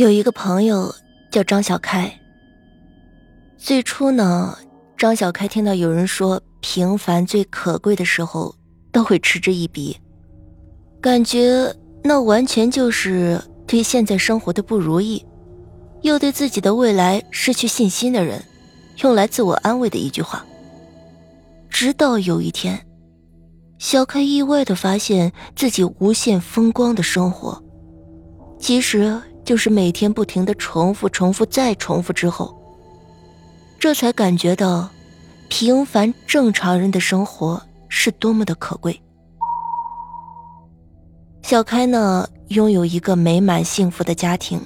有一个朋友叫张小开。最初呢，张小开听到有人说平凡最可贵的时候，都会嗤之以鼻，感觉那完全就是对现在生活的不如意，又对自己的未来失去信心的人，用来自我安慰的一句话。直到有一天，小开意外的发现自己无限风光的生活，其实就是每天不停的重复、重复再重复之后。这才感觉到，平凡正常人的生活是多么的可贵。小开呢，拥有一个美满幸福的家庭，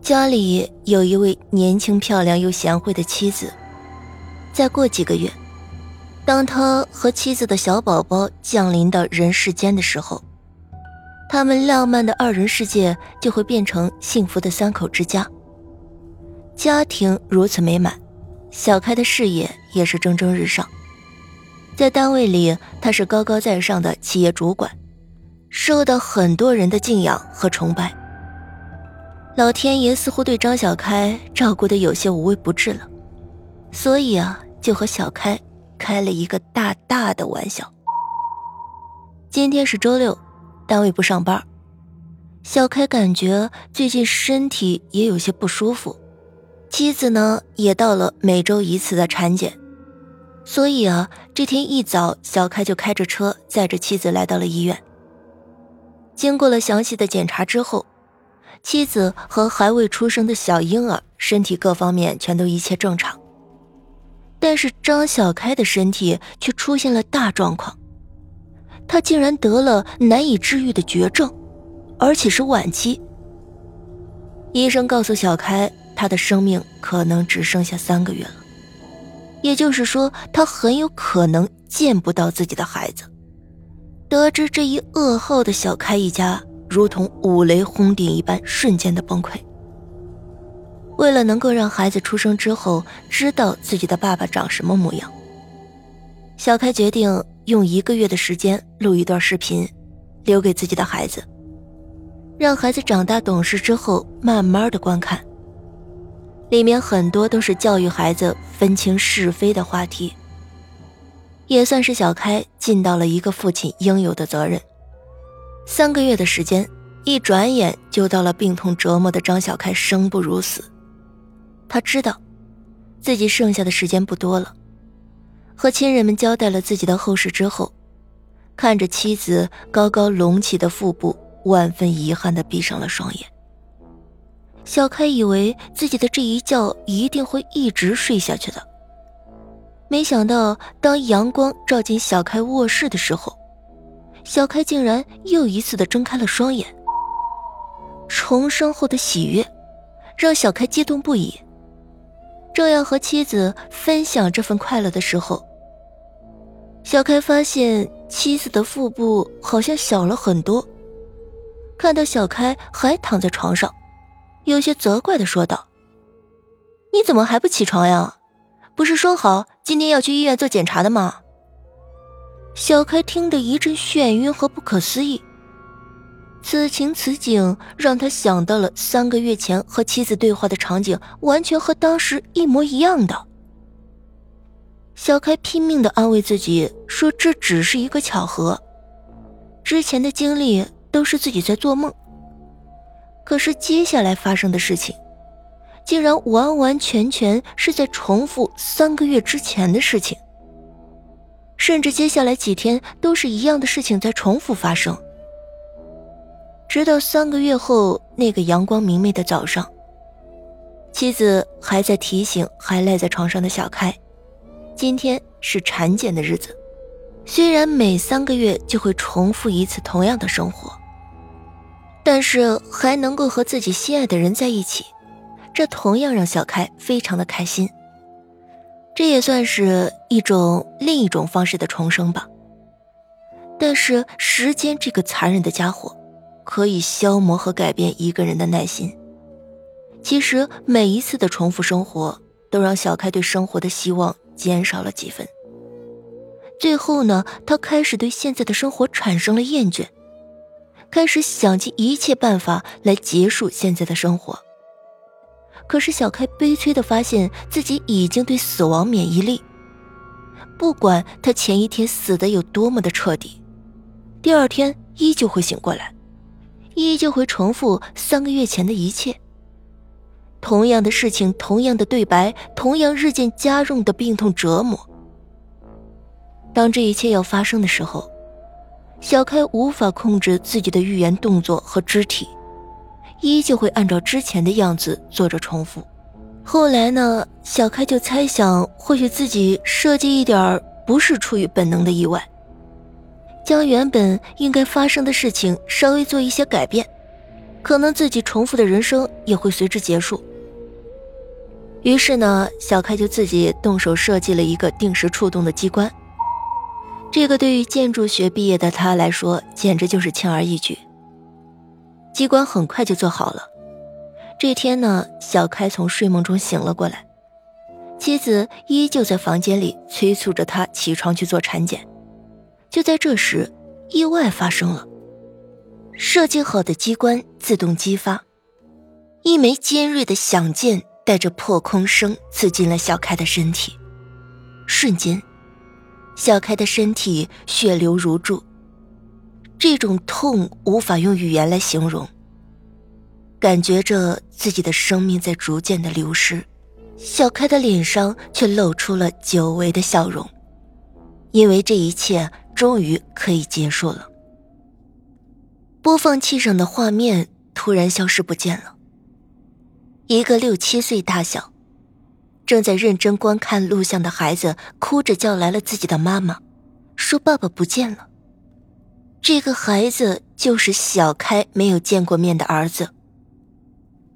家里有一位年轻漂亮又贤惠的妻子。再过几个月，当他和妻子的小宝宝降临到人世间的时候，他们浪漫的二人世界就会变成幸福的三口之家。家庭如此美满。小开的事业也是蒸蒸日上，在单位里，他是高高在上的企业主管，受到很多人的敬仰和崇拜。老天爷似乎对张小开照顾的有些无微不至了，所以啊，就和小开开了一个大大的玩笑。今天是周六，单位不上班，小开感觉最近身体也有些不舒服。妻子呢，也到了每周一次的产检，所以啊，这天一早，小开就开着车载着妻子来到了医院。经过了详细的检查之后，妻子和还未出生的小婴儿身体各方面全都一切正常，但是张小开的身体却出现了大状况，他竟然得了难以治愈的绝症，而且是晚期。医生告诉小开。他的生命可能只剩下三个月了，也就是说，他很有可能见不到自己的孩子。得知这一噩耗的小开一家，如同五雷轰顶一般，瞬间的崩溃。为了能够让孩子出生之后知道自己的爸爸长什么模样，小开决定用一个月的时间录一段视频，留给自己的孩子，让孩子长大懂事之后慢慢的观看。里面很多都是教育孩子分清是非的话题，也算是小开尽到了一个父亲应有的责任。三个月的时间，一转眼就到了病痛折磨的张小开生不如死。他知道，自己剩下的时间不多了，和亲人们交代了自己的后事之后，看着妻子高高隆起的腹部，万分遗憾地闭上了双眼。小开以为自己的这一觉一定会一直睡下去的，没想到当阳光照进小开卧室的时候，小开竟然又一次的睁开了双眼。重生后的喜悦，让小开激动不已。正要和妻子分享这份快乐的时候，小开发现妻子的腹部好像小了很多。看到小开还躺在床上。有些责怪的说道：“你怎么还不起床呀？不是说好今天要去医院做检查的吗？”小开听得一阵眩晕和不可思议。此情此景让他想到了三个月前和妻子对话的场景，完全和当时一模一样的。小开拼命的安慰自己说：“这只是一个巧合，之前的经历都是自己在做梦。”可是接下来发生的事情，竟然完完全全是在重复三个月之前的事情，甚至接下来几天都是一样的事情在重复发生。直到三个月后那个阳光明媚的早上，妻子还在提醒还赖在床上的小开，今天是产检的日子，虽然每三个月就会重复一次同样的生活。但是还能够和自己心爱的人在一起，这同样让小开非常的开心。这也算是一种另一种方式的重生吧。但是时间这个残忍的家伙，可以消磨和改变一个人的耐心。其实每一次的重复生活，都让小开对生活的希望减少了几分。最后呢，他开始对现在的生活产生了厌倦。开始想尽一切办法来结束现在的生活。可是小开悲催的发现自己已经对死亡免疫力，不管他前一天死的有多么的彻底，第二天依旧会醒过来，依旧会重复三个月前的一切。同样的事情，同样的对白，同样日渐加重的病痛折磨。当这一切要发生的时候，小开无法控制自己的语言、动作和肢体。依旧会按照之前的样子做着重复。后来呢，小开就猜想，或许自己设计一点不是出于本能的意外，将原本应该发生的事情稍微做一些改变，可能自己重复的人生也会随之结束。于是呢，小开就自己动手设计了一个定时触动的机关。这个对于建筑学毕业的他来说，简直就是轻而易举。机关很快就做好了。这天呢，小开从睡梦中醒了过来，妻子依旧在房间里催促着他起床去做产检。就在这时，意外发生了，设计好的机关自动激发，一枚尖锐的响箭带着破空声刺进了小开的身体，瞬间，小开的身体血流如注。这种痛无法用语言来形容。感觉着自己的生命在逐渐的流失，小开的脸上却露出了久违的笑容，因为这一切终于可以结束了。播放器上的画面突然消失不见了。一个六七岁大小、正在认真观看录像的孩子，哭着叫来了自己的妈妈，说：“爸爸不见了。”这个孩子就是小开没有见过面的儿子。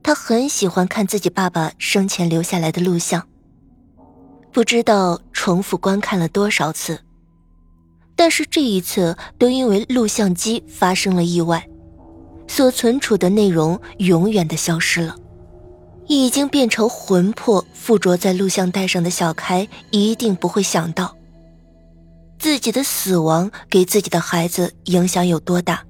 他很喜欢看自己爸爸生前留下来的录像，不知道重复观看了多少次，但是这一次都因为录像机发生了意外，所存储的内容永远的消失了。已经变成魂魄附着在录像带上的小开一定不会想到。自己的死亡给自己的孩子影响有多大？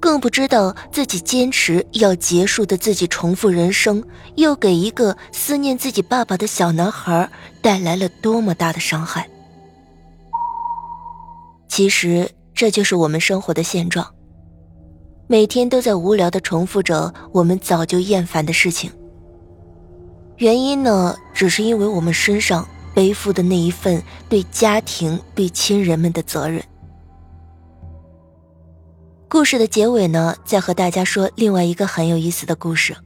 更不知道自己坚持要结束的自己重复人生，又给一个思念自己爸爸的小男孩带来了多么大的伤害。其实这就是我们生活的现状，每天都在无聊的重复着我们早就厌烦的事情。原因呢，只是因为我们身上。背负的那一份对家庭、对亲人们的责任。故事的结尾呢，再和大家说另外一个很有意思的故事。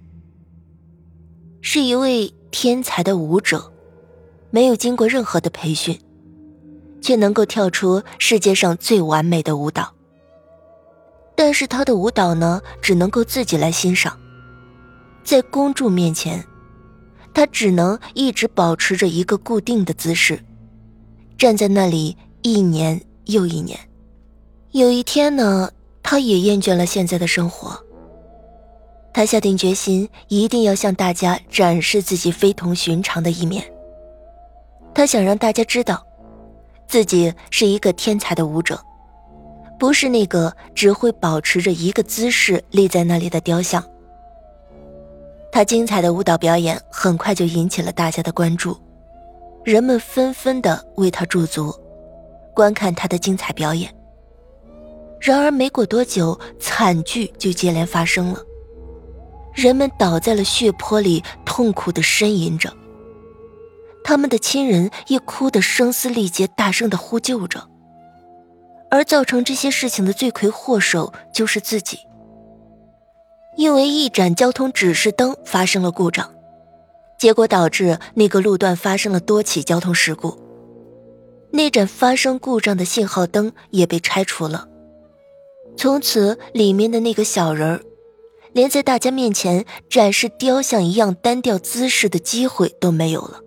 是一位天才的舞者，没有经过任何的培训，却能够跳出世界上最完美的舞蹈。但是他的舞蹈呢，只能够自己来欣赏，在公众面前。他只能一直保持着一个固定的姿势，站在那里一年又一年。有一天呢，他也厌倦了现在的生活。他下定决心，一定要向大家展示自己非同寻常的一面。他想让大家知道，自己是一个天才的舞者，不是那个只会保持着一个姿势立在那里的雕像。他精彩的舞蹈表演很快就引起了大家的关注，人们纷纷的为他驻足，观看他的精彩表演。然而没过多久，惨剧就接连发生了，人们倒在了血泊里，痛苦的呻吟着。他们的亲人也哭得声嘶力竭，大声的呼救着。而造成这些事情的罪魁祸首就是自己。因为一盏交通指示灯发生了故障，结果导致那个路段发生了多起交通事故。那盏发生故障的信号灯也被拆除了，从此里面的那个小人儿，连在大家面前展示雕像一样单调姿势的机会都没有了。